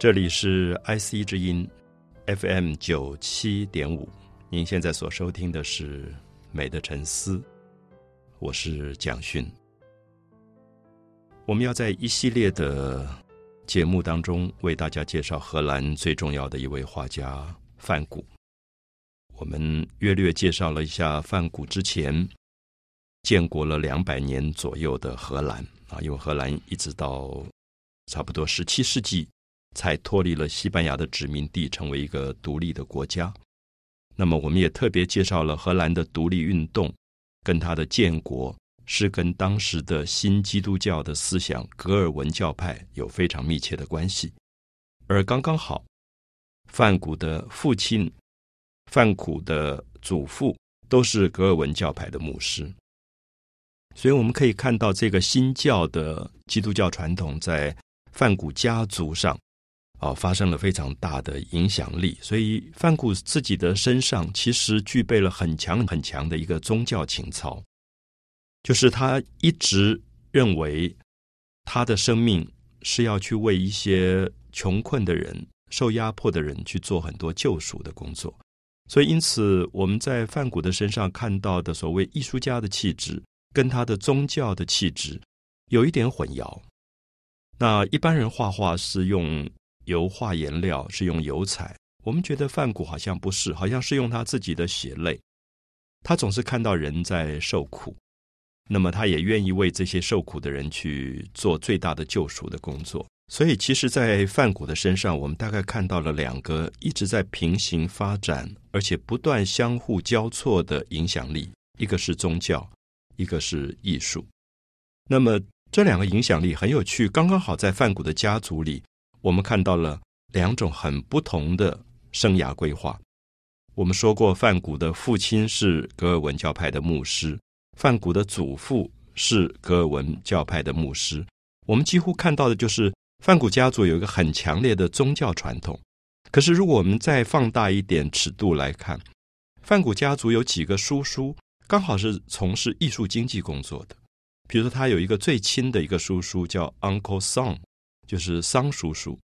这里是 IC 之音 FM 九七点五，您现在所收听的是《美的沉思》，我是蒋勋。我们要在一系列的节目当中为大家介绍荷兰最重要的一位画家梵谷。我们约略介绍了一下梵谷之前建国了两百年左右的荷兰啊，因为荷兰一直到差不多十七世纪才脱离了西班牙的殖民地，成为一个独立的国家。那么，我们也特别介绍了荷兰的独立运动跟它的建国是跟当时的新基督教的思想格尔文教派有非常密切的关系。而刚刚好，范谷的父亲。范谷的祖父都是格尔文教派的牧师，所以我们可以看到这个新教的基督教传统在范谷家族上啊发生了非常大的影响力。所以范谷自己的身上其实具备了很强很强的一个宗教情操，就是他一直认为他的生命是要去为一些穷困的人、受压迫的人去做很多救赎的工作。所以，因此我们在范谷的身上看到的所谓艺术家的气质，跟他的宗教的气质有一点混淆。那一般人画画是用油画颜料，是用油彩，我们觉得范谷好像不是，好像是用他自己的血泪。他总是看到人在受苦，那么他也愿意为这些受苦的人去做最大的救赎的工作。所以，其实，在范谷的身上，我们大概看到了两个一直在平行发展，而且不断相互交错的影响力：一个是宗教，一个是艺术。那么，这两个影响力很有趣，刚刚好在范谷的家族里，我们看到了两种很不同的生涯规划。我们说过，范谷的父亲是格尔文教派的牧师，范谷的祖父是格尔文教派的牧师。我们几乎看到的就是。范古家族有一个很强烈的宗教传统，可是如果我们再放大一点尺度来看，范古家族有几个叔叔刚好是从事艺术经济工作的。比如说，他有一个最亲的一个叔叔叫 Uncle Song，就是桑叔叔。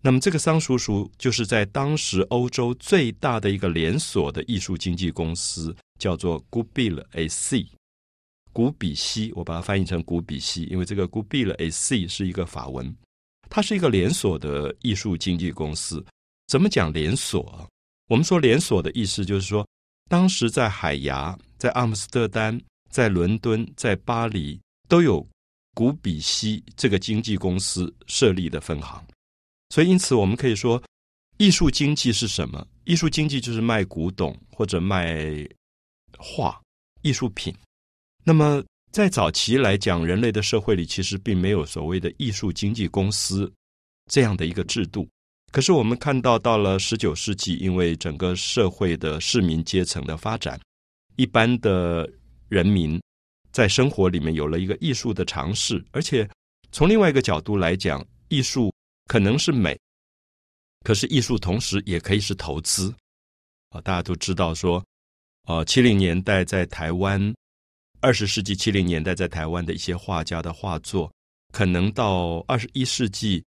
那么这个桑叔叔就是在当时欧洲最大的一个连锁的艺术经纪公司，叫做 Goupil AC。古比西，我把它翻译成古比西，因为这个 Goupil AC 是一个法文。它是一个连锁的艺术经纪公司。怎么讲连锁？我们说连锁的意思就是说，当时在海牙、在阿姆斯特丹、在伦敦、在巴黎都有古比西这个经纪公司设立的分行。所以，因此我们可以说，艺术经济是什么？艺术经济就是卖古董或者卖画、艺术品。那么。在早期来讲，人类的社会里其实并没有所谓的艺术经纪公司这样的一个制度。可是我们看到，到了十九世纪，因为整个社会的市民阶层的发展，一般的人民在生活里面有了一个艺术的尝试，而且从另外一个角度来讲，艺术可能是美，可是艺术同时也可以是投资啊！大家都知道说，呃，七零年代在台湾。二十世纪七零年代，在台湾的一些画家的画作，可能到二十一世纪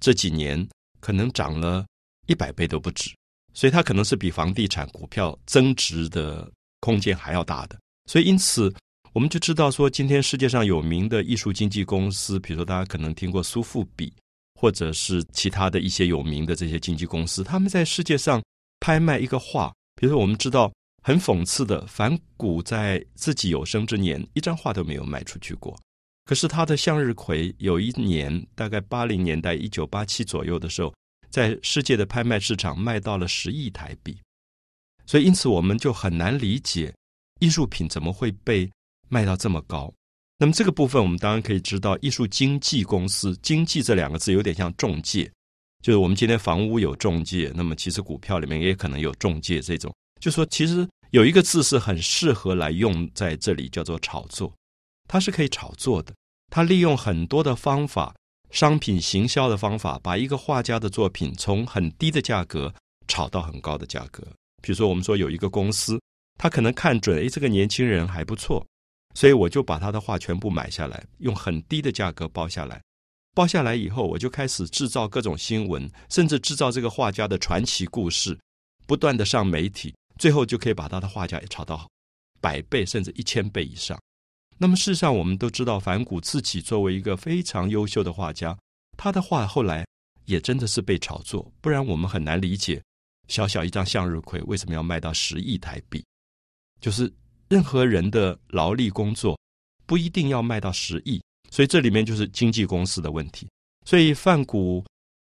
这几年，可能涨了一百倍都不止。所以它可能是比房地产、股票增值的空间还要大的。所以因此，我们就知道说，今天世界上有名的艺术经纪公司，比如说大家可能听过苏富比，或者是其他的一些有名的这些经纪公司，他们在世界上拍卖一个画，比如说我们知道。很讽刺的，梵谷在自己有生之年一张画都没有卖出去过。可是他的向日葵有一年，大概八零年代一九八七左右的时候，在世界的拍卖市场卖到了十亿台币。所以，因此我们就很难理解艺术品怎么会被卖到这么高。那么这个部分，我们当然可以知道，艺术经纪公司“经纪”这两个字有点像中介，就是我们今天房屋有中介，那么其实股票里面也可能有中介这种。就说其实有一个字是很适合来用在这里，叫做炒作。它是可以炒作的，它利用很多的方法，商品行销的方法，把一个画家的作品从很低的价格炒到很高的价格。比如说，我们说有一个公司，他可能看准，哎，这个年轻人还不错，所以我就把他的画全部买下来，用很低的价格包下来。包下来以后，我就开始制造各种新闻，甚至制造这个画家的传奇故事，不断的上媒体，最后就可以把他的画价也炒到百倍甚至一千倍以上。那么事实上，我们都知道，梵谷自己作为一个非常优秀的画家，他的画后来也真的是被炒作，不然我们很难理解小小一张向日葵为什么要卖到十亿台币。就是任何人的劳力工作不一定要卖到十亿。所以这里面就是经纪公司的问题。所以范谷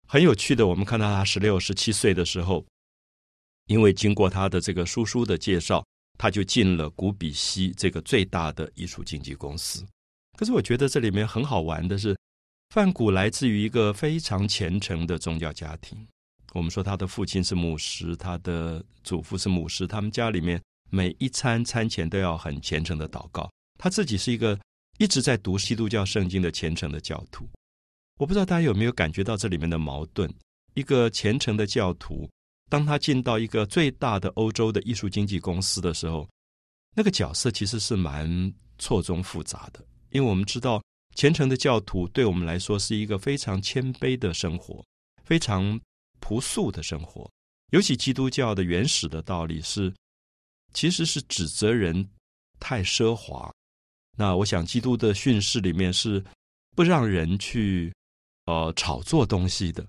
很有趣的，我们看到他十六、十七岁的时候，因为经过他的这个叔叔的介绍，他就进了古比西这个最大的艺术经纪公司。可是我觉得这里面很好玩的是，范谷来自于一个非常虔诚的宗教家庭。我们说他的父亲是牧师，他的祖父是牧师，他们家里面每一餐餐前都要很虔诚的祷告。他自己是一个。一直在读基督教圣经的虔诚的教徒，我不知道大家有没有感觉到这里面的矛盾。一个虔诚的教徒，当他进到一个最大的欧洲的艺术经纪公司的时候，那个角色其实是蛮错综复杂的。因为我们知道，虔诚的教徒对我们来说是一个非常谦卑的生活，非常朴素的生活。尤其基督教的原始的道理是，其实是指责人太奢华。那我想，基督的训示里面是不让人去呃炒作东西的。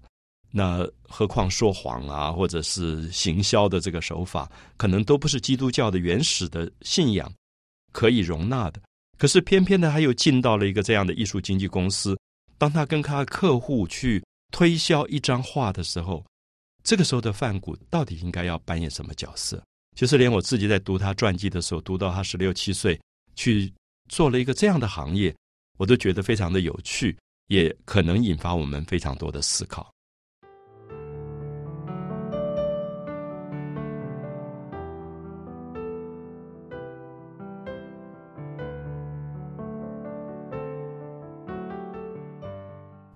那何况说谎啊，或者是行销的这个手法，可能都不是基督教的原始的信仰可以容纳的。可是偏偏的，他又进到了一个这样的艺术经纪公司。当他跟他客户去推销一张画的时候，这个时候的范谷到底应该要扮演什么角色？其实，连我自己在读他传记的时候，读到他十六七岁去。做了一个这样的行业，我都觉得非常的有趣，也可能引发我们非常多的思考。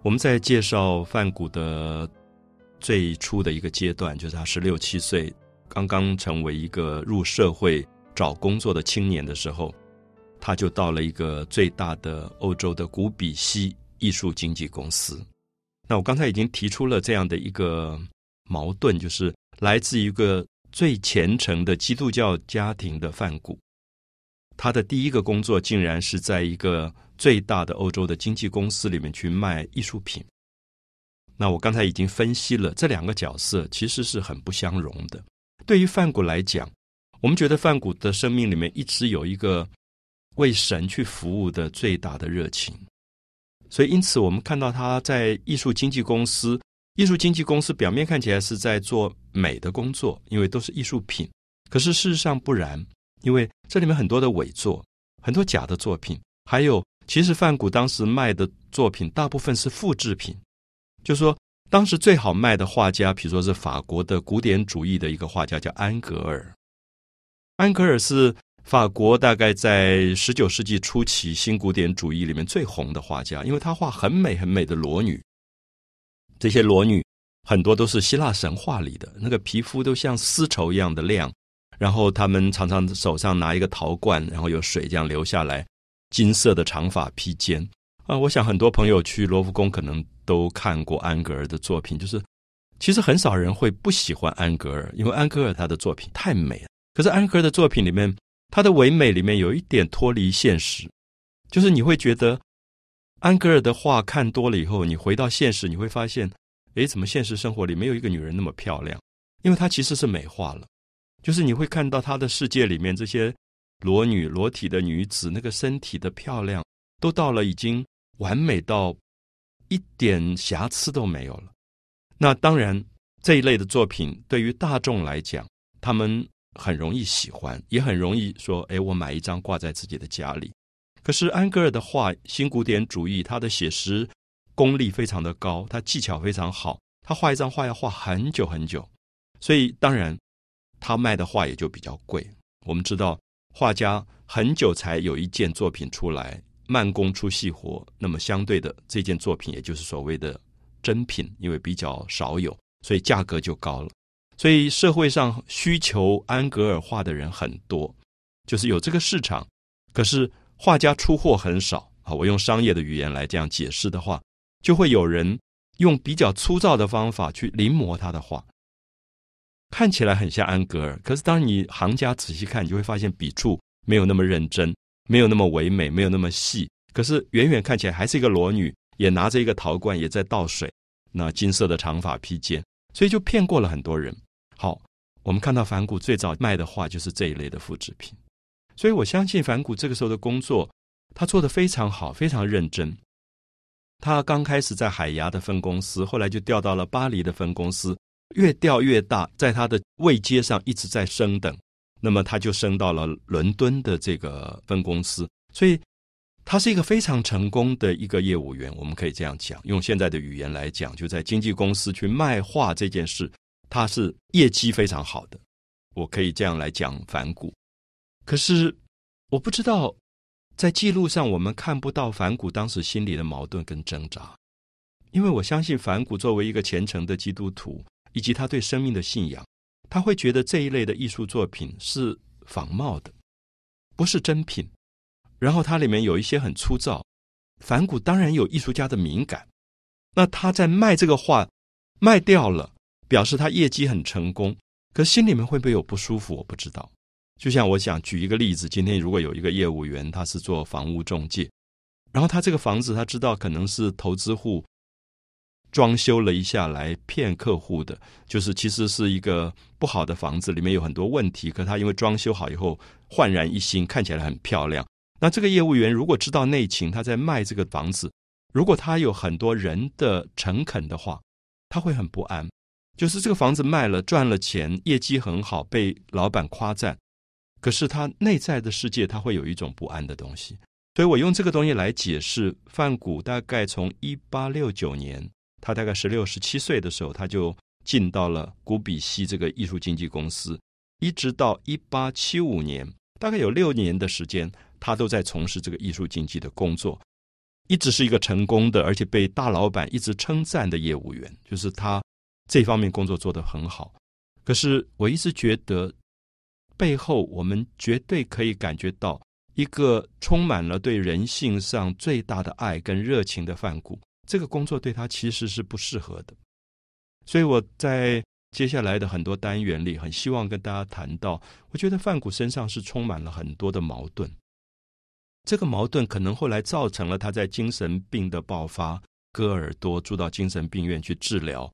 我们在介绍范谷的最初的一个阶段，就是他十六七岁，刚刚成为一个入社会找工作的青年的时候。他就到了一个最大的欧洲的古比西艺术经纪公司。那我刚才已经提出了这样的一个矛盾，就是来自一个最虔诚的基督教家庭的范谷，他的第一个工作竟然是在一个最大的欧洲的经纪公司里面去卖艺术品。那我刚才已经分析了这两个角色其实是很不相容的。对于范谷来讲，我们觉得范谷的生命里面一直有一个。为神去服务的最大的热情，所以因此我们看到他在艺术经纪公司。艺术经纪公司表面看起来是在做美的工作，因为都是艺术品。可是事实上不然，因为这里面很多的伪作，很多假的作品，还有其实范谷当时卖的作品大部分是复制品。就说当时最好卖的画家，比如说是法国的古典主义的一个画家，叫安格尔。安格尔是。法国大概在十九世纪初期新古典主义里面最红的画家，因为他画很美很美的裸女，这些裸女很多都是希腊神话里的，那个皮肤都像丝绸一样的亮，然后他们常常手上拿一个陶罐，然后有水这样流下来，金色的长发披肩啊！我想很多朋友去罗浮宫可能都看过安格尔的作品，就是其实很少人会不喜欢安格尔，因为安格尔他的作品太美了。可是安格尔的作品里面。他的唯美里面有一点脱离现实，就是你会觉得安格尔的画看多了以后，你回到现实，你会发现，诶，怎么现实生活里没有一个女人那么漂亮？因为她其实是美化了，就是你会看到他的世界里面这些裸女、裸体的女子，那个身体的漂亮都到了已经完美到一点瑕疵都没有了。那当然，这一类的作品对于大众来讲，他们。很容易喜欢，也很容易说：“哎，我买一张挂在自己的家里。”可是安格尔的画，新古典主义，他的写实功力非常的高，他技巧非常好，他画一张画要画很久很久，所以当然他卖的画也就比较贵。我们知道，画家很久才有一件作品出来，慢工出细活，那么相对的这件作品也就是所谓的真品，因为比较少有，所以价格就高了。所以社会上需求安格尔画的人很多，就是有这个市场。可是画家出货很少啊。我用商业的语言来这样解释的话，就会有人用比较粗糙的方法去临摹他的画，看起来很像安格尔。可是当你行家仔细看，你就会发现笔触没有那么认真，没有那么唯美，没有那么细。可是远远看起来还是一个裸女，也拿着一个陶罐，也在倒水。那金色的长发披肩，所以就骗过了很多人。好，我们看到梵谷最早卖的画就是这一类的复制品，所以我相信梵谷这个时候的工作，他做的非常好，非常认真。他刚开始在海牙的分公司，后来就调到了巴黎的分公司，越调越大，在他的位阶上一直在升等，那么他就升到了伦敦的这个分公司，所以。他是一个非常成功的一个业务员，我们可以这样讲，用现在的语言来讲，就在经纪公司去卖画这件事，他是业绩非常好的。我可以这样来讲反骨。可是我不知道，在记录上我们看不到反骨当时心里的矛盾跟挣扎，因为我相信反骨作为一个虔诚的基督徒，以及他对生命的信仰，他会觉得这一类的艺术作品是仿冒的，不是真品。然后它里面有一些很粗糙，反骨当然有艺术家的敏感。那他在卖这个画，卖掉了，表示他业绩很成功。可心里面会不会有不舒服？我不知道。就像我想举一个例子，今天如果有一个业务员，他是做房屋中介，然后他这个房子他知道可能是投资户装修了一下来骗客户的，就是其实是一个不好的房子，里面有很多问题。可他因为装修好以后焕然一新，看起来很漂亮。那这个业务员如果知道内情，他在卖这个房子，如果他有很多人的诚恳的话，他会很不安。就是这个房子卖了赚了钱，业绩很好，被老板夸赞，可是他内在的世界他会有一种不安的东西。所以我用这个东西来解释，范谷大概从一八六九年，他大概十六十七岁的时候，他就进到了古比西这个艺术经纪公司，一直到一八七五年，大概有六年的时间。他都在从事这个艺术经济的工作，一直是一个成功的，而且被大老板一直称赞的业务员。就是他这方面工作做得很好。可是我一直觉得，背后我们绝对可以感觉到一个充满了对人性上最大的爱跟热情的范谷。这个工作对他其实是不适合的。所以我在接下来的很多单元里，很希望跟大家谈到，我觉得范谷身上是充满了很多的矛盾。这个矛盾可能后来造成了他在精神病的爆发，割耳朵住到精神病院去治疗。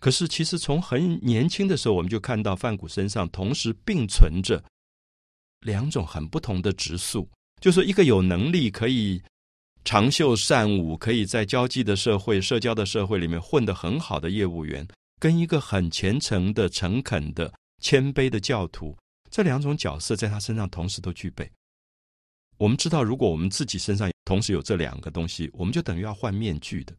可是其实从很年轻的时候，我们就看到范谷身上同时并存着两种很不同的质素，就是一个有能力可以长袖善舞，可以在交际的社会、社交的社会里面混得很好的业务员，跟一个很虔诚的、诚恳的、谦卑的教徒，这两种角色在他身上同时都具备。我们知道，如果我们自己身上同时有这两个东西，我们就等于要换面具的。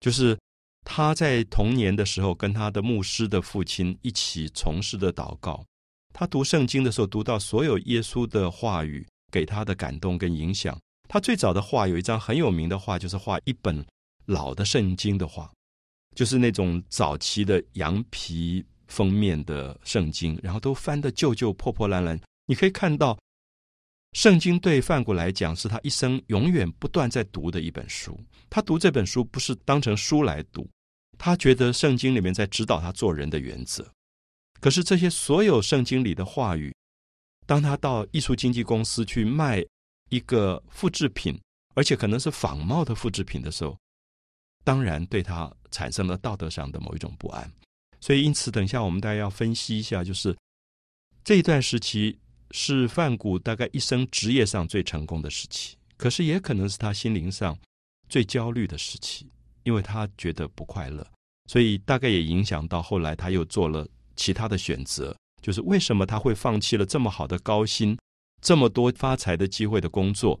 就是他在童年的时候跟他的牧师的父亲一起从事的祷告，他读圣经的时候读到所有耶稣的话语给他的感动跟影响。他最早的画有一张很有名的画，就是画一本老的圣经的画，就是那种早期的羊皮封面的圣经，然后都翻得旧旧破破烂烂，你可以看到。圣经对范谷来讲，是他一生永远不断在读的一本书。他读这本书不是当成书来读，他觉得圣经里面在指导他做人的原则。可是这些所有圣经里的话语，当他到艺术经纪公司去卖一个复制品，而且可能是仿冒的复制品的时候，当然对他产生了道德上的某一种不安。所以，因此，等一下我们大家要分析一下，就是这一段时期。是范谷大概一生职业上最成功的时期，可是也可能是他心灵上最焦虑的时期，因为他觉得不快乐，所以大概也影响到后来他又做了其他的选择。就是为什么他会放弃了这么好的高薪、这么多发财的机会的工作，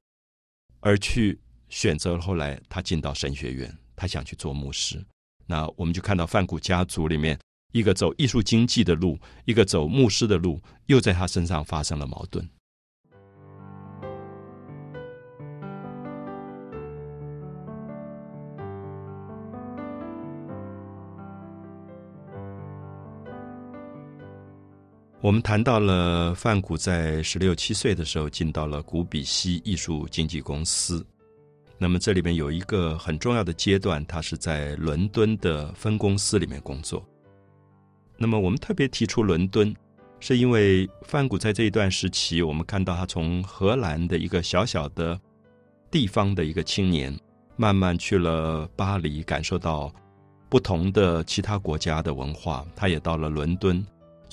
而去选择后来他进到神学院，他想去做牧师。那我们就看到范谷家族里面。一个走艺术经济的路，一个走牧师的路，又在他身上发生了矛盾。我们谈到了范谷在十六七岁的时候进到了古比西艺术经纪公司，那么这里面有一个很重要的阶段，他是在伦敦的分公司里面工作。那么我们特别提出伦敦，是因为范谷在这一段时期，我们看到他从荷兰的一个小小的地方的一个青年，慢慢去了巴黎，感受到不同的其他国家的文化。他也到了伦敦，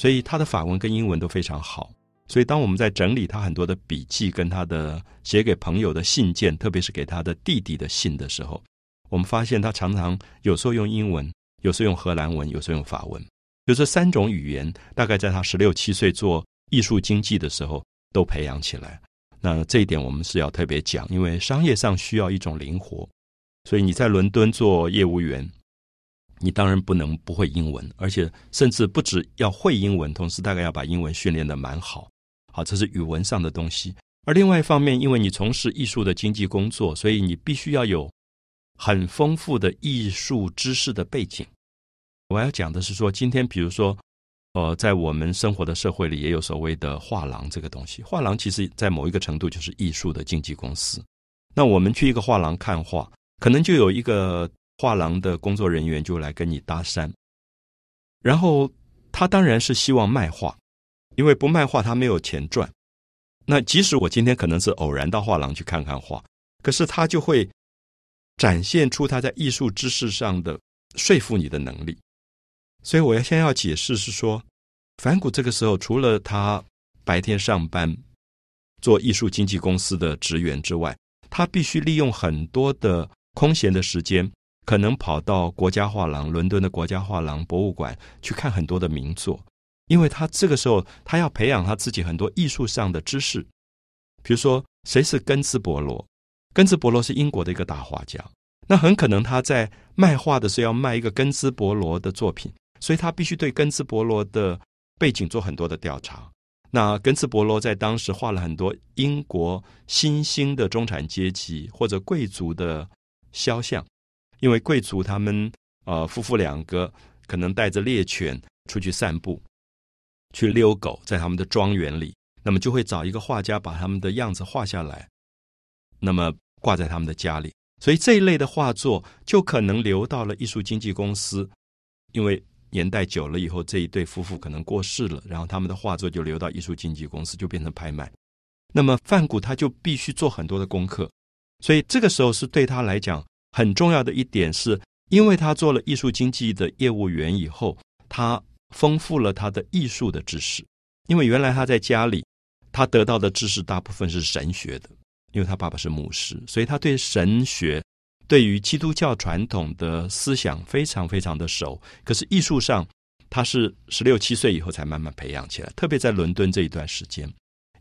所以他的法文跟英文都非常好。所以，当我们在整理他很多的笔记跟他的写给朋友的信件，特别是给他的弟弟的信的时候，我们发现他常常有时候用英文，有时候用荷兰文，有时候用法文，就这三种语言，大概在他十六七岁做艺术经济的时候都培养起来。那这一点我们是要特别讲，因为商业上需要一种灵活。所以你在伦敦做业务员，你当然不能不会英文，而且甚至不止要会英文，同时大概要把英文训练的蛮好。好，这是语文上的东西。而另外一方面，因为你从事艺术的经济工作，所以你必须要有很丰富的艺术知识的背景。我要讲的是说，今天比如说，呃，在我们生活的社会里，也有所谓的画廊这个东西。画廊其实在某一个程度就是艺术的经纪公司。那我们去一个画廊看画，可能就有一个画廊的工作人员就来跟你搭讪，然后他当然是希望卖画。因为不卖画，他没有钱赚。那即使我今天可能是偶然到画廊去看看画，可是他就会展现出他在艺术知识上的说服你的能力。所以我要先要解释是说，反骨这个时候除了他白天上班做艺术经纪公司的职员之外，他必须利用很多的空闲的时间，可能跑到国家画廊、伦敦的国家画廊博物馆去看很多的名作。因为他这个时候，他要培养他自己很多艺术上的知识，比如说谁是根兹伯罗？根兹伯罗是英国的一个大画家，那很可能他在卖画的时候要卖一个根兹伯罗的作品，所以他必须对根兹伯罗的背景做很多的调查。那根兹伯罗在当时画了很多英国新兴的中产阶级或者贵族的肖像，因为贵族他们呃夫妇两个可能带着猎犬出去散步。去遛狗，在他们的庄园里，那么就会找一个画家把他们的样子画下来，那么挂在他们的家里。所以这一类的画作就可能流到了艺术经纪公司，因为年代久了以后，这一对夫妇可能过世了，然后他们的画作就流到艺术经纪公司，就变成拍卖。那么范谷他就必须做很多的功课，所以这个时候是对他来讲很重要的一点，是因为他做了艺术经济的业务员以后，他。丰富了他的艺术的知识，因为原来他在家里，他得到的知识大部分是神学的，因为他爸爸是牧师，所以他对神学、对于基督教传统的思想非常非常的熟。可是艺术上，他是十六七岁以后才慢慢培养起来，特别在伦敦这一段时间，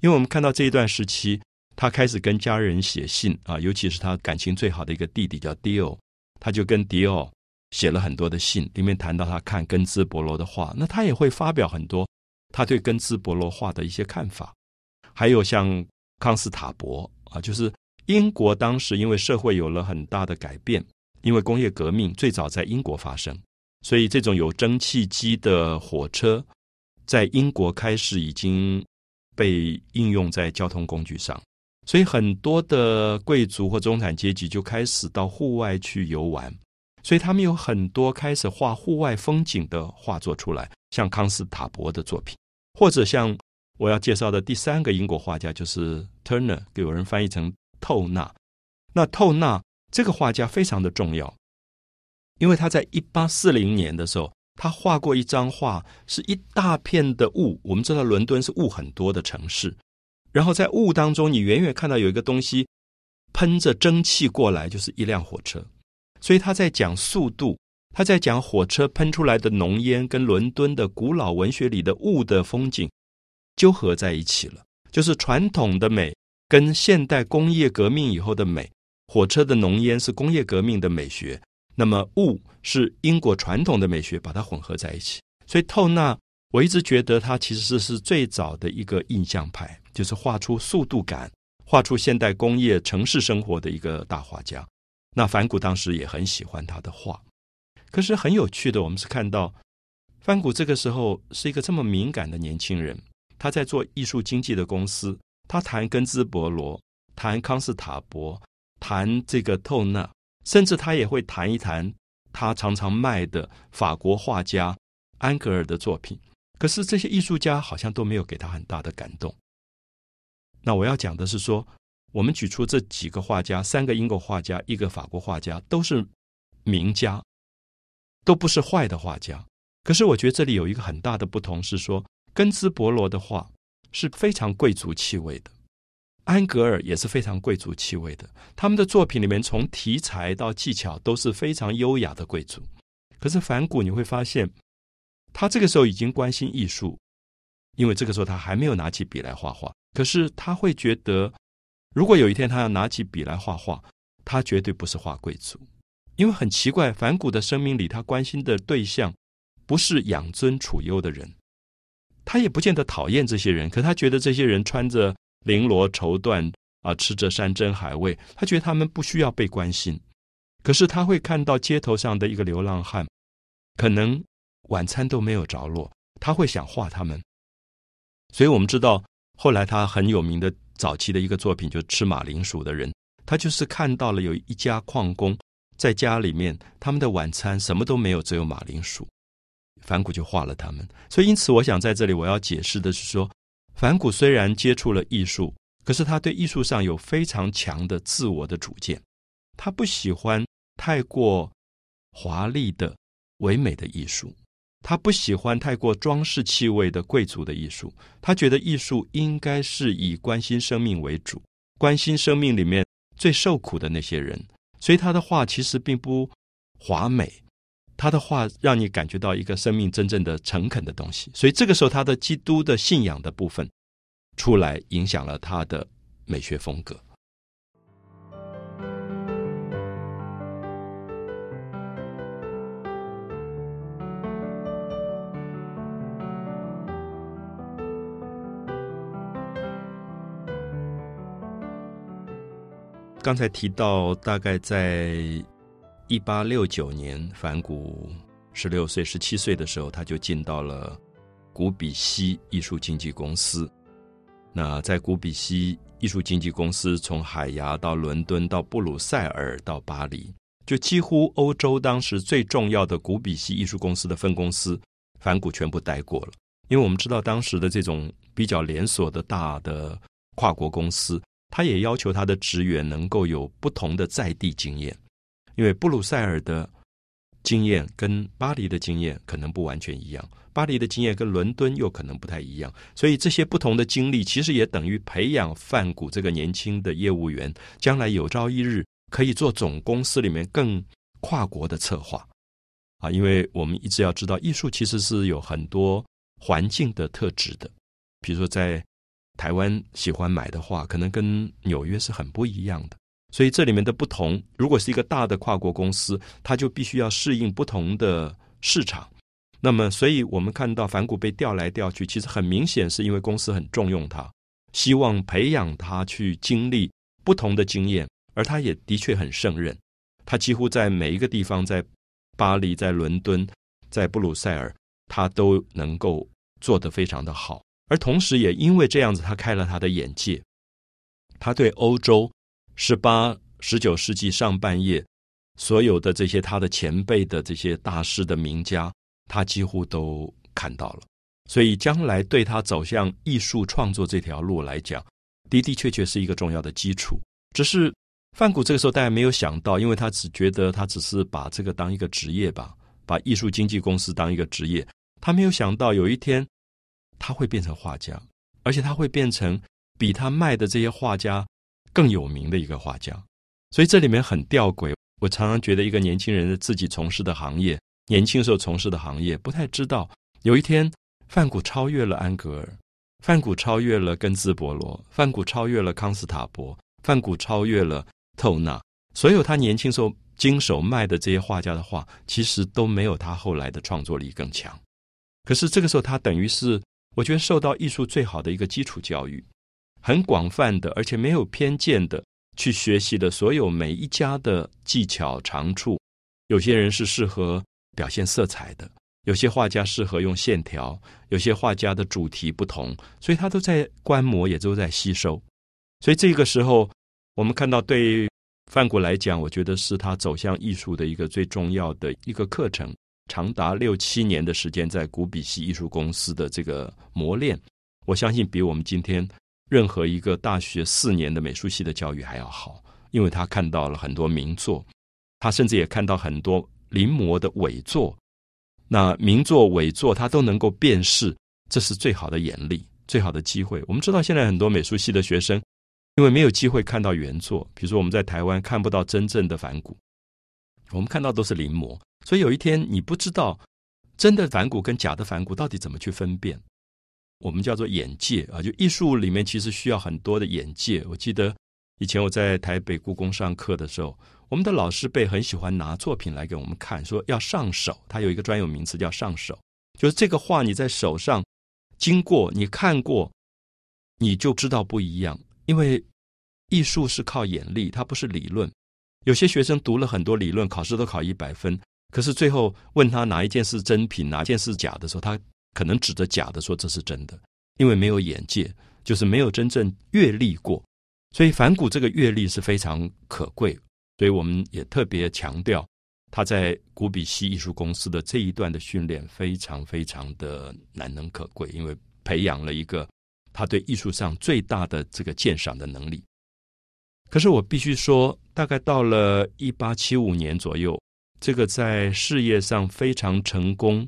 因为我们看到这一段时期，他开始跟家人写信啊，尤其是他感情最好的一个弟弟叫迪奥，他就跟迪奥。写了很多的信，里面谈到他看根兹伯罗的画，那他也会发表很多他对根兹伯罗画的一些看法。还有像康斯塔伯啊，就是英国当时因为社会有了很大的改变，因为工业革命最早在英国发生，所以这种有蒸汽机的火车在英国开始已经被应用在交通工具上，所以很多的贵族或中产阶级就开始到户外去游玩。所以他们有很多开始画户外风景的画作出来，像康斯塔伯的作品，或者像我要介绍的第三个英国画家就是 Turner，给有人翻译成透纳。那透纳这个画家非常的重要，因为他在一八四零年的时候，他画过一张画，是一大片的雾。我们知道伦敦是雾很多的城市，然后在雾当中，你远远看到有一个东西喷着蒸汽过来，就是一辆火车。所以他在讲速度，他在讲火车喷出来的浓烟跟伦敦的古老文学里的雾的风景纠合在一起了，就是传统的美跟现代工业革命以后的美。火车的浓烟是工业革命的美学，那么雾是英国传统的美学，把它混合在一起。所以透纳，我一直觉得他其实是最早的一个印象派，就是画出速度感、画出现代工业城市生活的一个大画家。那梵谷当时也很喜欢他的画，可是很有趣的，我们是看到梵谷这个时候是一个这么敏感的年轻人，他在做艺术经济的公司，他谈根兹伯罗，谈康斯塔伯，谈这个透纳，甚至他也会谈一谈他常常卖的法国画家安格尔的作品。可是这些艺术家好像都没有给他很大的感动。那我要讲的是说，我们举出这几个画家，三个英国画家，一个法国画家，都是名家，都不是坏的画家。可是我觉得这里有一个很大的不同是说，根兹伯罗的画是非常贵族气味的，安格尔也是非常贵族气味的。他们的作品里面，从题材到技巧都是非常优雅的贵族。可是梵谷你会发现，他这个时候已经关心艺术，因为这个时候他还没有拿起笔来画画。可是他会觉得，如果有一天他要拿起笔来画画，他绝对不是画贵族，因为很奇怪，梵谷的生命里，他关心的对象不是养尊处优的人，他也不见得讨厌这些人，可他觉得这些人穿着绫罗绸缎啊，吃着山珍海味，他觉得他们不需要被关心。可是他会看到街头上的一个流浪汉，可能晚餐都没有着落，他会想画他们。所以我们知道。后来他很有名的早期的一个作品，就吃马铃薯的人，他就是看到了有一家矿工在家里面，他们的晚餐什么都没有，只有马铃薯。反骨就画了他们。所以因此，我想在这里我要解释的是说，反骨虽然接触了艺术，可是他对艺术上有非常强的自我的主见，他不喜欢太过华丽的唯美的艺术。他不喜欢太过装饰气味的贵族的艺术，他觉得艺术应该是以关心生命为主，关心生命里面最受苦的那些人。所以他的画其实并不华美，他的画让你感觉到一个生命真正的诚恳的东西。所以这个时候，他的基督的信仰的部分出来，影响了他的美学风格。刚才提到，大概在一八六九年，梵谷十六岁、十七岁的时候，他就进到了古比西艺术经纪公司。那在古比西艺术经纪公司，从海牙到伦敦，到布鲁塞尔，到巴黎，就几乎欧洲当时最重要的古比西艺术公司的分公司，梵谷全部待过了。因为我们知道，当时的这种比较连锁的大的跨国公司。他也要求他的职员能够有不同的在地经验，因为布鲁塞尔的经验跟巴黎的经验可能不完全一样，巴黎的经验跟伦敦又可能不太一样，所以这些不同的经历其实也等于培养范谷这个年轻的业务员，将来有朝一日可以做总公司里面更跨国的策划啊，因为我们一直要知道，艺术其实是有很多环境的特质的，比如说在。台湾喜欢买的话，可能跟纽约是很不一样的。所以这里面的不同，如果是一个大的跨国公司，它就必须要适应不同的市场。那么，所以我们看到反骨被调来调去，其实很明显是因为公司很重用他，希望培养他去经历不同的经验，而他也的确很胜任。他几乎在每一个地方，在巴黎、在伦敦、在布鲁塞尔，他都能够做得非常的好。而同时，也因为这样子，他开了他的眼界。他对欧洲十八、十九世纪上半叶所有的这些他的前辈的这些大师的名家，他几乎都看到了。所以，将来对他走向艺术创作这条路来讲，的的确确是一个重要的基础。只是范谷这个时候大家没有想到，因为他只觉得他只是把这个当一个职业吧，把艺术经纪公司当一个职业。他没有想到有一天。他会变成画家，而且他会变成比他卖的这些画家更有名的一个画家。所以这里面很吊诡。我常常觉得，一个年轻人的自己从事的行业，年轻时候从事的行业，不太知道有一天，范谷超越了安格尔，范谷超越了根兹伯罗，范谷超越了康斯塔伯，范谷超越了透纳。所有他年轻时候经手卖的这些画家的画，其实都没有他后来的创作力更强。可是这个时候，他等于是。我觉得受到艺术最好的一个基础教育，很广泛的，而且没有偏见的去学习的所有每一家的技巧长处。有些人是适合表现色彩的，有些画家适合用线条，有些画家的主题不同，所以他都在观摩，也都在吸收。所以这个时候，我们看到对范谷来讲，我觉得是他走向艺术的一个最重要的一个课程，长达六七年的时间，在古比西艺术公司的这个磨练，我相信比我们今天任何一个大学四年的美术系的教育还要好，因为他看到了很多名作，他甚至也看到很多临摹的伪作。那名作伪作，他都能够辨识，这是最好的眼力，最好的机会。我们知道，现在很多美术系的学生，因为没有机会看到原作，比如说我们在台湾看不到真正的反骨，我们看到都是临摹，所以有一天你不知道真的反骨跟假的反骨到底怎么去分辨，我们叫做眼界啊，就艺术里面其实需要很多的眼界。我记得以前我在台北故宫上课的时候。我们的老师辈很喜欢拿作品来给我们看，说要上手。他有一个专有名词叫上手，就是这个画你在手上经过你看过，你就知道不一样。因为艺术是靠眼力，它不是理论。有些学生读了很多理论，考试都考一百分，可是最后问他哪一件是真品，哪一件是假的时候，他可能指着假的说这是真的，因为没有眼界，就是没有真正阅历过。所以反骨这个阅历是非常可贵。所以我们也特别强调，他在古比西艺术公司的这一段的训练非常非常的难能可贵，因为培养了一个他对艺术上最大的这个鉴赏的能力。可是我必须说，大概到了一八七五年左右，这个在事业上非常成功，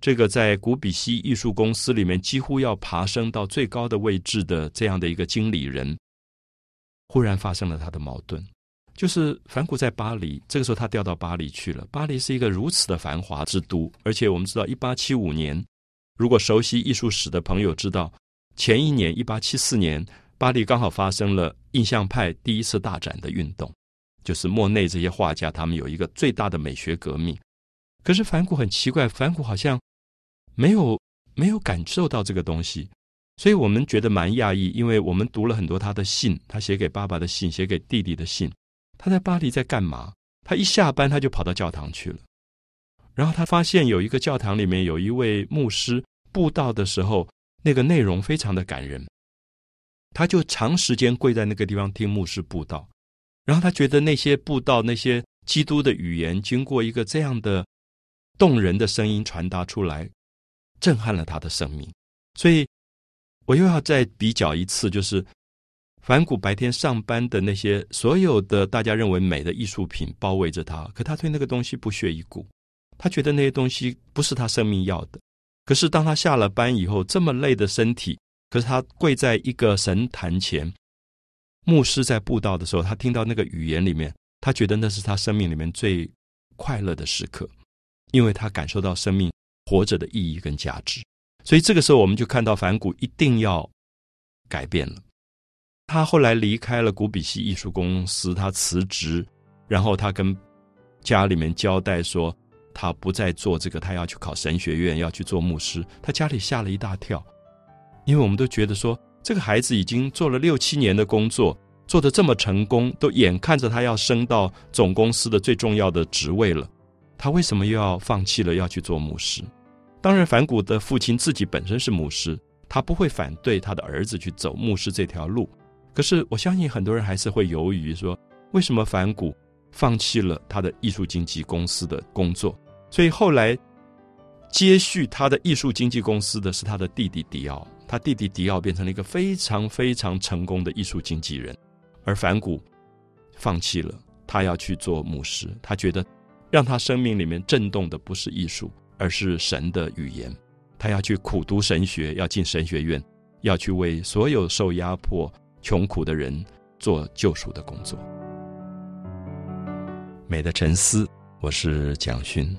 这个在古比西艺术公司里面几乎要爬升到最高的位置的这样的一个经理人，忽然发生了他的矛盾。就是梵谷在巴黎，这个时候他调到巴黎去了。巴黎是一个如此的繁华之都，而且我们知道，一八七五年，如果熟悉艺术史的朋友知道，前一年一八七四年，巴黎刚好发生了印象派第一次大展的运动，就是莫内这些画家他们有一个最大的美学革命。可是梵谷很奇怪，梵谷好像没有没有感受到这个东西，所以我们觉得蛮讶异，因为我们读了很多他的信，他写给爸爸的信，写给弟弟的信。他在巴黎在干嘛？他一下班他就跑到教堂去了，然后他发现有一个教堂里面有一位牧师布道的时候，那个内容非常的感人，他就长时间跪在那个地方听牧师布道，然后他觉得那些布道那些基督的语言经过一个这样的动人的声音传达出来，震撼了他的生命。所以，我又要再比较一次，就是。梵谷白天上班的那些所有的大家认为美的艺术品包围着他，可他对那个东西不屑一顾。他觉得那些东西不是他生命要的。可是当他下了班以后，这么累的身体，可是他跪在一个神坛前，牧师在布道的时候，他听到那个语言里面，他觉得那是他生命里面最快乐的时刻，因为他感受到生命活着的意义跟价值。所以这个时候，我们就看到梵谷一定要改变了。他后来离开了古比西艺术公司，他辞职，然后他跟家里面交代说，他不再做这个，他要去考神学院，要去做牧师。他家里吓了一大跳，因为我们都觉得说，这个孩子已经做了六七年的工作，做的这么成功，都眼看着他要升到总公司的最重要的职位了，他为什么又要放弃了要去做牧师？当然，反谷的父亲自己本身是牧师，他不会反对他的儿子去走牧师这条路。可是，我相信很多人还是会犹豫，说为什么反谷放弃了他的艺术经纪公司的工作？所以后来接续他的艺术经纪公司的是他的弟弟迪奥，他弟弟迪奥变成了一个非常非常成功的艺术经纪人，而反谷放弃了，他要去做牧师。他觉得让他生命里面震动的不是艺术，而是神的语言。他要去苦读神学，要进神学院，要去为所有受压迫。穷苦的人做救赎的工作。美的沉思，我是蒋勋。